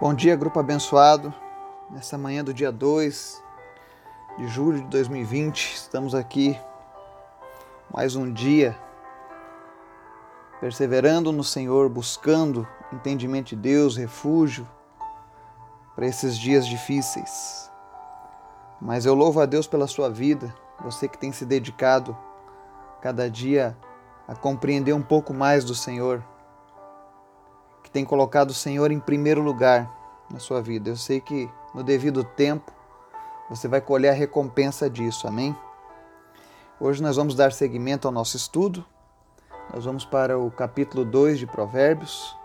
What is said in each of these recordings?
Bom dia, grupo abençoado. Nessa manhã do dia 2 de julho de 2020, estamos aqui mais um dia perseverando no Senhor, buscando entendimento de Deus, refúgio para esses dias difíceis. Mas eu louvo a Deus pela sua vida, você que tem se dedicado cada dia a compreender um pouco mais do Senhor, que tem colocado o Senhor em primeiro lugar na sua vida. Eu sei que no devido tempo você vai colher a recompensa disso, amém? Hoje nós vamos dar seguimento ao nosso estudo. Nós vamos para o capítulo 2 de Provérbios.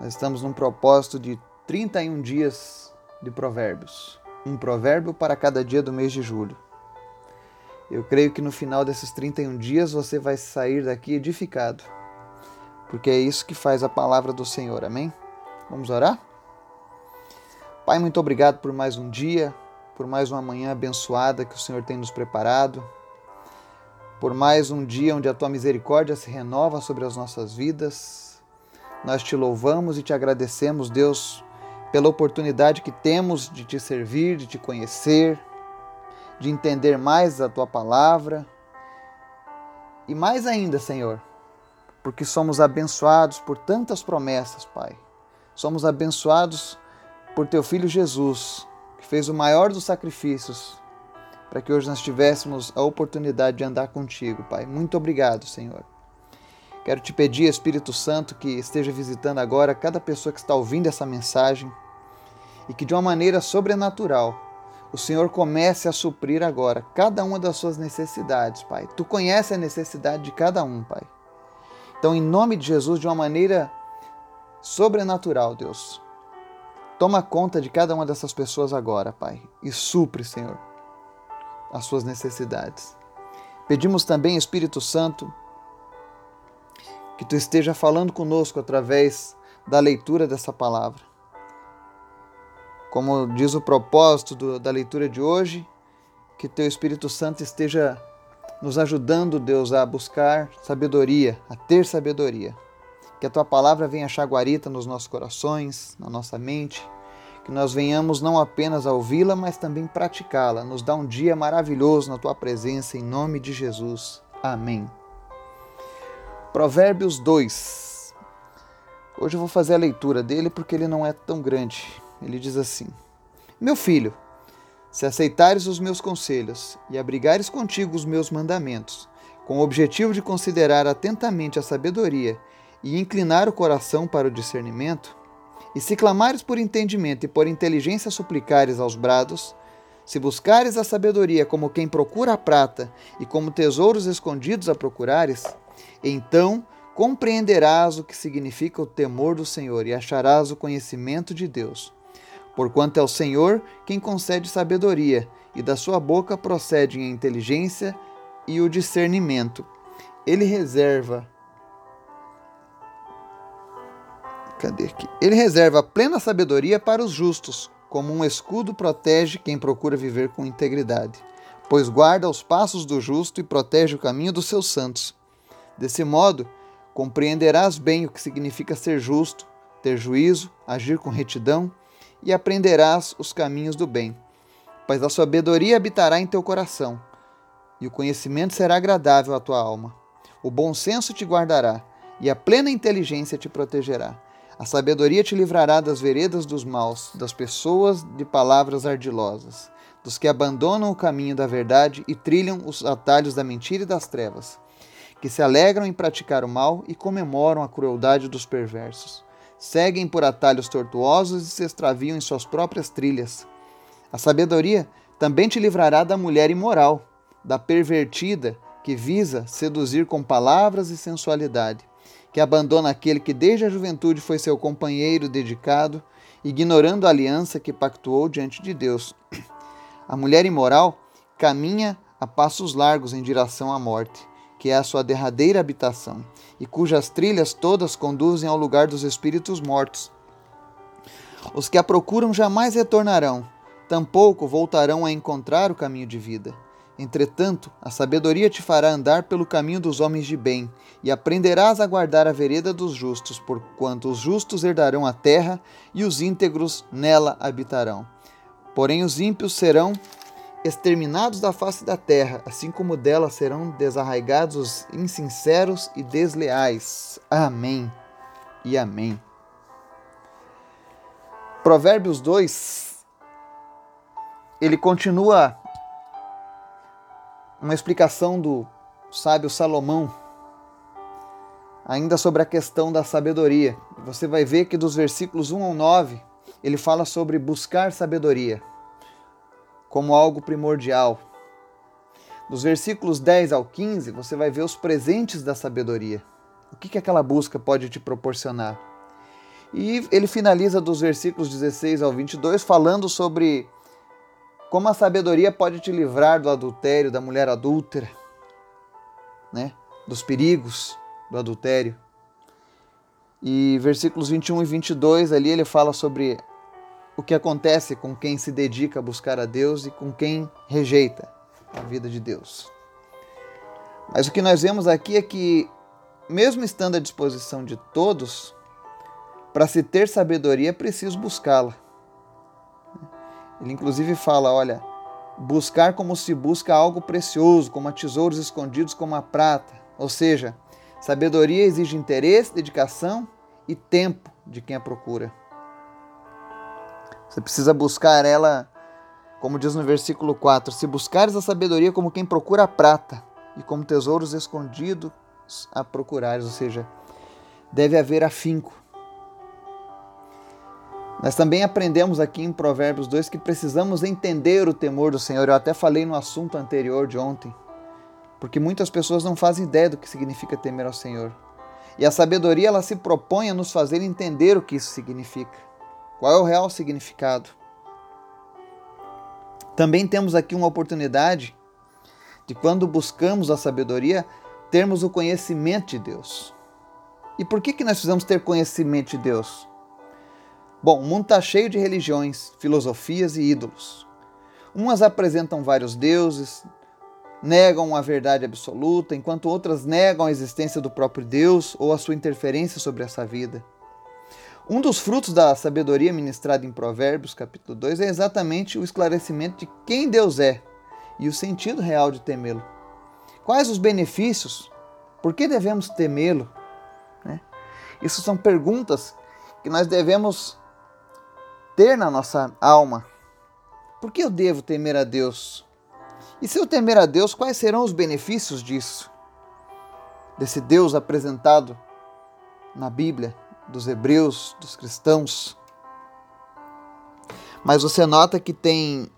Nós estamos num propósito de 31 dias de Provérbios. Um provérbio para cada dia do mês de julho. Eu creio que no final desses 31 dias você vai sair daqui edificado porque é isso que faz a palavra do Senhor. Amém? Vamos orar? Pai, muito obrigado por mais um dia, por mais uma manhã abençoada que o Senhor tem nos preparado, por mais um dia onde a tua misericórdia se renova sobre as nossas vidas. Nós te louvamos e te agradecemos, Deus, pela oportunidade que temos de te servir, de te conhecer, de entender mais a tua palavra. E mais ainda, Senhor, porque somos abençoados por tantas promessas, Pai. Somos abençoados por Teu Filho Jesus, que fez o maior dos sacrifícios para que hoje nós tivéssemos a oportunidade de andar contigo, Pai. Muito obrigado, Senhor. Quero te pedir, Espírito Santo, que esteja visitando agora cada pessoa que está ouvindo essa mensagem e que de uma maneira sobrenatural o Senhor comece a suprir agora cada uma das suas necessidades, Pai. Tu conhece a necessidade de cada um, Pai. Então, em nome de Jesus, de uma maneira sobrenatural, Deus, toma conta de cada uma dessas pessoas agora, Pai, e supre, Senhor, as suas necessidades. Pedimos também, Espírito Santo, que tu esteja falando conosco através da leitura dessa palavra. Como diz o propósito do, da leitura de hoje, que teu Espírito Santo esteja nos ajudando, Deus, a buscar sabedoria, a ter sabedoria. Que a tua palavra venha chaguarita nos nossos corações, na nossa mente, que nós venhamos não apenas a ouvi-la, mas também praticá-la. Nos dá um dia maravilhoso na tua presença, em nome de Jesus. Amém. Provérbios 2. Hoje eu vou fazer a leitura dele porque ele não é tão grande. Ele diz assim: Meu filho, se aceitares os meus conselhos e abrigares contigo os meus mandamentos, com o objetivo de considerar atentamente a sabedoria e inclinar o coração para o discernimento, e se clamares por entendimento e por inteligência suplicares aos brados, se buscares a sabedoria como quem procura a prata e como tesouros escondidos a procurares, então compreenderás o que significa o temor do Senhor e acharás o conhecimento de Deus Porquanto é o Senhor quem concede sabedoria, e da sua boca procedem a inteligência e o discernimento. Ele reserva. Cadê aqui? Ele reserva plena sabedoria para os justos, como um escudo protege quem procura viver com integridade, pois guarda os passos do justo e protege o caminho dos seus santos. Desse modo, compreenderás bem o que significa ser justo, ter juízo, agir com retidão e aprenderás os caminhos do bem. Pois a sabedoria habitará em teu coração, e o conhecimento será agradável à tua alma. O bom senso te guardará, e a plena inteligência te protegerá. A sabedoria te livrará das veredas dos maus, das pessoas de palavras ardilosas, dos que abandonam o caminho da verdade e trilham os atalhos da mentira e das trevas, que se alegram em praticar o mal e comemoram a crueldade dos perversos seguem por atalhos tortuosos e se extraviam em suas próprias trilhas. A sabedoria também te livrará da mulher imoral, da pervertida que visa seduzir com palavras e sensualidade, que abandona aquele que desde a juventude foi seu companheiro dedicado, ignorando a aliança que pactuou diante de Deus. A mulher imoral caminha a passos largos em direção à morte que é a sua derradeira habitação, e cujas trilhas todas conduzem ao lugar dos espíritos mortos. Os que a procuram jamais retornarão, tampouco voltarão a encontrar o caminho de vida. Entretanto, a sabedoria te fará andar pelo caminho dos homens de bem, e aprenderás a guardar a vereda dos justos, porquanto os justos herdarão a terra e os íntegros nela habitarão. Porém, os ímpios serão exterminados da face da terra, assim como dela serão desarraigados os insinceros e desleais. Amém e amém. Provérbios 2, ele continua uma explicação do sábio Salomão, ainda sobre a questão da sabedoria. Você vai ver que dos versículos 1 ao 9, ele fala sobre buscar sabedoria como algo primordial. Dos versículos 10 ao 15, você vai ver os presentes da sabedoria. O que, que aquela busca pode te proporcionar? E ele finaliza dos versículos 16 ao 22 falando sobre como a sabedoria pode te livrar do adultério, da mulher adúltera, né? dos perigos do adultério. E versículos 21 e 22 ali ele fala sobre o que acontece com quem se dedica a buscar a Deus e com quem rejeita a vida de Deus. Mas o que nós vemos aqui é que, mesmo estando à disposição de todos, para se ter sabedoria é preciso buscá-la. Ele inclusive fala: olha, buscar como se busca algo precioso, como a tesouros escondidos como a prata. Ou seja, sabedoria exige interesse, dedicação e tempo de quem a procura. Você precisa buscar ela, como diz no versículo 4: se buscares a sabedoria como quem procura a prata, e como tesouros escondidos a procurares, ou seja, deve haver afinco nós também aprendemos aqui em Provérbios 2 que precisamos entender o temor do Senhor. Eu até falei no assunto anterior de ontem, porque muitas pessoas não fazem ideia do que significa temer ao Senhor. E a sabedoria ela se propõe a nos fazer entender o que isso significa. Qual é o real significado? Também temos aqui uma oportunidade de quando buscamos a sabedoria, termos o conhecimento de Deus. E por que, que nós precisamos ter conhecimento de Deus? Bom, o mundo está cheio de religiões, filosofias e ídolos. Umas apresentam vários deuses, negam a verdade absoluta, enquanto outras negam a existência do próprio Deus ou a sua interferência sobre essa vida. Um dos frutos da sabedoria ministrada em Provérbios, capítulo 2, é exatamente o esclarecimento de quem Deus é e o sentido real de temê-lo. Quais os benefícios? Por que devemos temê-lo? Né? Isso são perguntas que nós devemos ter na nossa alma. Por que eu devo temer a Deus? E se eu temer a Deus, quais serão os benefícios disso? Desse Deus apresentado na Bíblia, dos hebreus, dos cristãos. Mas você nota que tem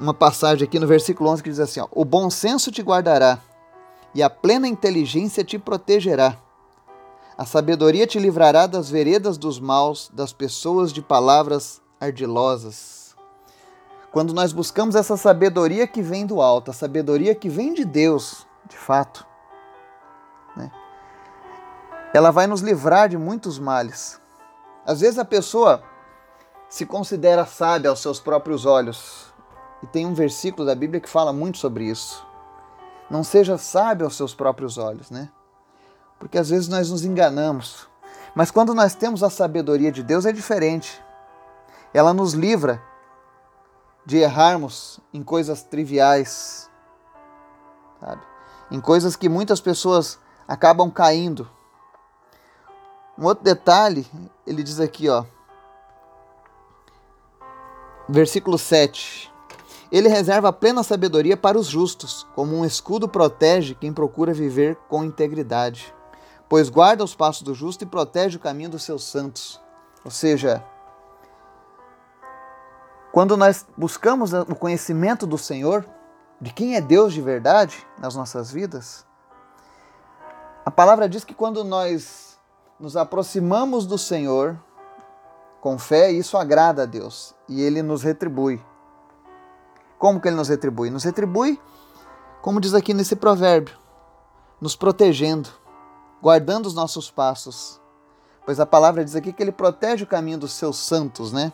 uma passagem aqui no versículo 11 que diz assim: ó, O bom senso te guardará, e a plena inteligência te protegerá. A sabedoria te livrará das veredas dos maus, das pessoas de palavras ardilosas. Quando nós buscamos essa sabedoria que vem do alto, a sabedoria que vem de Deus, de fato? Ela vai nos livrar de muitos males. Às vezes a pessoa se considera sábia aos seus próprios olhos. E tem um versículo da Bíblia que fala muito sobre isso. Não seja sábio aos seus próprios olhos, né? porque às vezes nós nos enganamos. Mas quando nós temos a sabedoria de Deus é diferente. Ela nos livra de errarmos em coisas triviais, sabe? Em coisas que muitas pessoas acabam caindo. Um outro detalhe, ele diz aqui, ó, versículo 7. Ele reserva plena sabedoria para os justos, como um escudo protege quem procura viver com integridade pois guarda os passos do justo e protege o caminho dos seus santos. Ou seja, quando nós buscamos o conhecimento do Senhor, de quem é Deus de verdade nas nossas vidas, a palavra diz que quando nós nos aproximamos do Senhor com fé, isso agrada a Deus e ele nos retribui. Como que ele nos retribui? Nos retribui, como diz aqui nesse provérbio, nos protegendo guardando os nossos passos. Pois a palavra diz aqui que ele protege o caminho dos seus santos, né?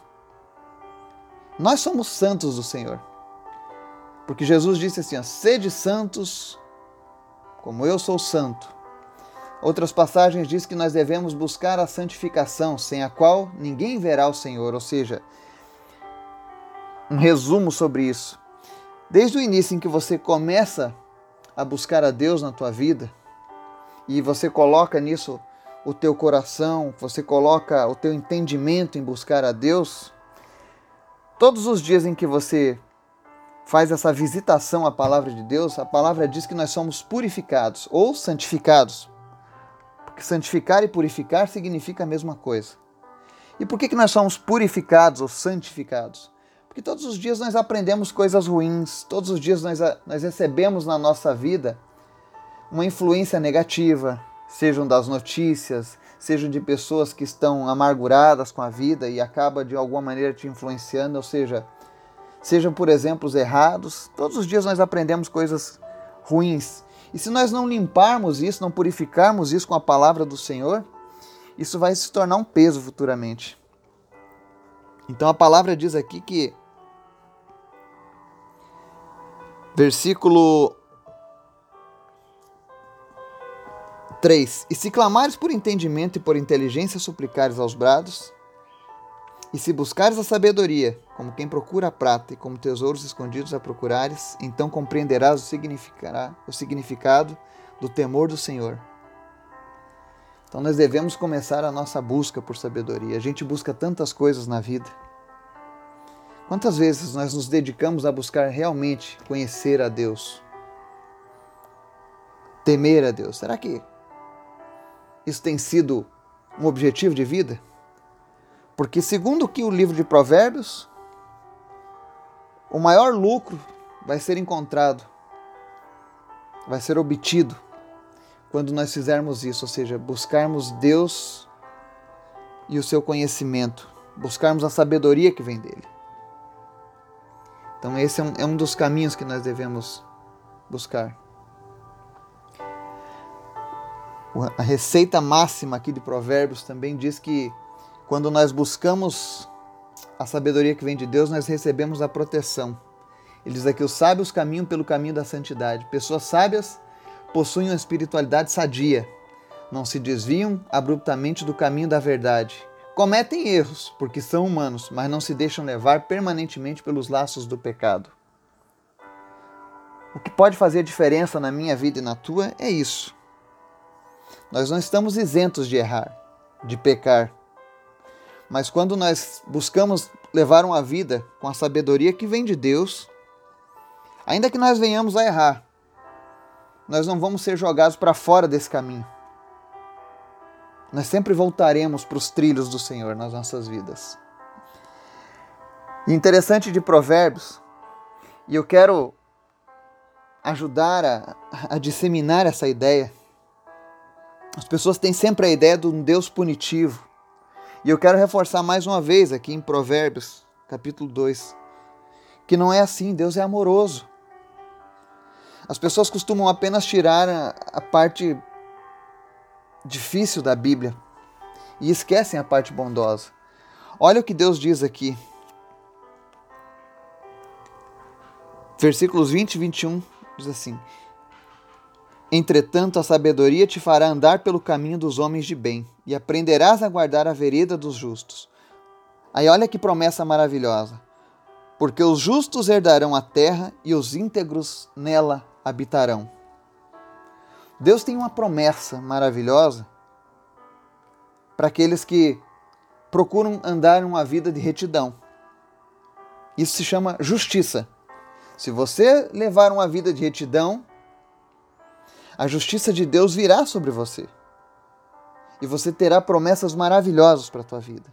Nós somos santos do Senhor. Porque Jesus disse assim: ó, sede santos, como eu sou santo. Outras passagens diz que nós devemos buscar a santificação, sem a qual ninguém verá o Senhor. Ou seja, um resumo sobre isso. Desde o início em que você começa a buscar a Deus na tua vida e você coloca nisso o teu coração, você coloca o teu entendimento em buscar a Deus, todos os dias em que você faz essa visitação à palavra de Deus, a palavra diz que nós somos purificados ou santificados. Porque santificar e purificar significa a mesma coisa. E por que, que nós somos purificados ou santificados? Porque todos os dias nós aprendemos coisas ruins, todos os dias nós, nós recebemos na nossa vida uma influência negativa, sejam das notícias, sejam de pessoas que estão amarguradas com a vida e acaba de alguma maneira te influenciando, ou seja, sejam por exemplos errados. Todos os dias nós aprendemos coisas ruins. E se nós não limparmos isso, não purificarmos isso com a palavra do Senhor, isso vai se tornar um peso futuramente. Então a palavra diz aqui que versículo 3. E se clamares por entendimento e por inteligência suplicares aos brados, e se buscares a sabedoria, como quem procura a prata e como tesouros escondidos a procurares, então compreenderás o, o significado do temor do Senhor. Então nós devemos começar a nossa busca por sabedoria. A gente busca tantas coisas na vida. Quantas vezes nós nos dedicamos a buscar realmente conhecer a Deus? Temer a Deus? Será que isso tem sido um objetivo de vida? Porque, segundo que o livro de Provérbios, o maior lucro vai ser encontrado, vai ser obtido quando nós fizermos isso, ou seja, buscarmos Deus e o seu conhecimento, buscarmos a sabedoria que vem dele. Então, esse é um, é um dos caminhos que nós devemos buscar. A receita máxima aqui de Provérbios também diz que quando nós buscamos a sabedoria que vem de Deus, nós recebemos a proteção. Ele diz aqui: os sábios caminham pelo caminho da santidade. Pessoas sábias possuem uma espiritualidade sadia, não se desviam abruptamente do caminho da verdade. Cometem erros, porque são humanos, mas não se deixam levar permanentemente pelos laços do pecado. O que pode fazer diferença na minha vida e na tua é isso. Nós não estamos isentos de errar, de pecar. Mas quando nós buscamos levar uma vida com a sabedoria que vem de Deus, ainda que nós venhamos a errar, nós não vamos ser jogados para fora desse caminho. Nós sempre voltaremos para os trilhos do Senhor nas nossas vidas. Interessante de Provérbios, e eu quero ajudar a, a disseminar essa ideia as pessoas têm sempre a ideia de um Deus punitivo. E eu quero reforçar mais uma vez aqui em Provérbios, capítulo 2, que não é assim, Deus é amoroso. As pessoas costumam apenas tirar a, a parte difícil da Bíblia e esquecem a parte bondosa. Olha o que Deus diz aqui. Versículos 20 e 21 diz assim: Entretanto, a sabedoria te fará andar pelo caminho dos homens de bem, e aprenderás a guardar a vereda dos justos. Aí olha que promessa maravilhosa. Porque os justos herdarão a terra e os íntegros nela habitarão. Deus tem uma promessa maravilhosa para aqueles que procuram andar uma vida de retidão. Isso se chama justiça. Se você levar uma vida de retidão, a justiça de Deus virá sobre você. E você terá promessas maravilhosas para a tua vida.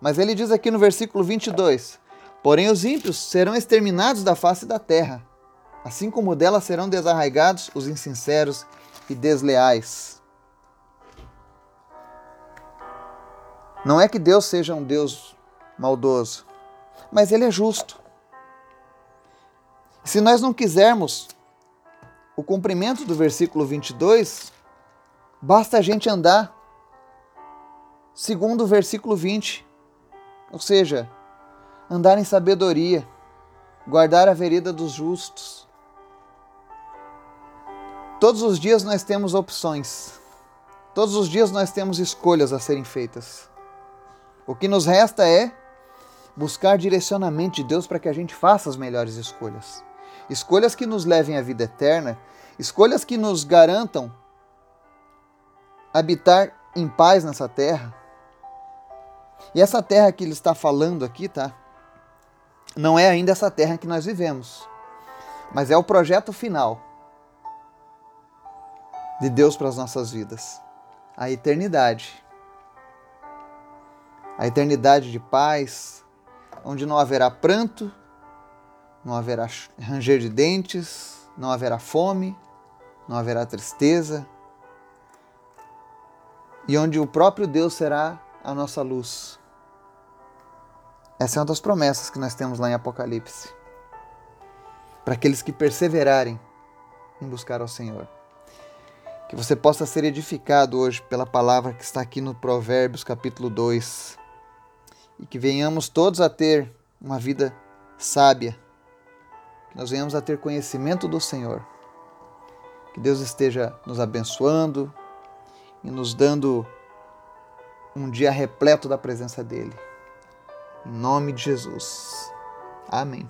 Mas ele diz aqui no versículo 22: Porém, os ímpios serão exterminados da face da terra, assim como dela serão desarraigados os insinceros e desleais. Não é que Deus seja um Deus maldoso, mas Ele é justo. Se nós não quisermos o cumprimento do versículo 22, basta a gente andar segundo o versículo 20, ou seja, andar em sabedoria, guardar a vereda dos justos. Todos os dias nós temos opções. Todos os dias nós temos escolhas a serem feitas. O que nos resta é buscar direcionamento de Deus para que a gente faça as melhores escolhas. Escolhas que nos levem à vida eterna, escolhas que nos garantam habitar em paz nessa terra. E essa terra que ele está falando aqui, tá? Não é ainda essa terra que nós vivemos, mas é o projeto final de Deus para as nossas vidas a eternidade. A eternidade de paz, onde não haverá pranto, não haverá ranger de dentes, não haverá fome, não haverá tristeza, e onde o próprio Deus será a nossa luz. Essa é uma das promessas que nós temos lá em Apocalipse. Para aqueles que perseverarem em buscar ao Senhor. Que você possa ser edificado hoje pela palavra que está aqui no Provérbios, capítulo 2. E que venhamos todos a ter uma vida sábia. Que nós venhamos a ter conhecimento do Senhor. Que Deus esteja nos abençoando e nos dando um dia repleto da presença dEle. Em nome de Jesus. Amém.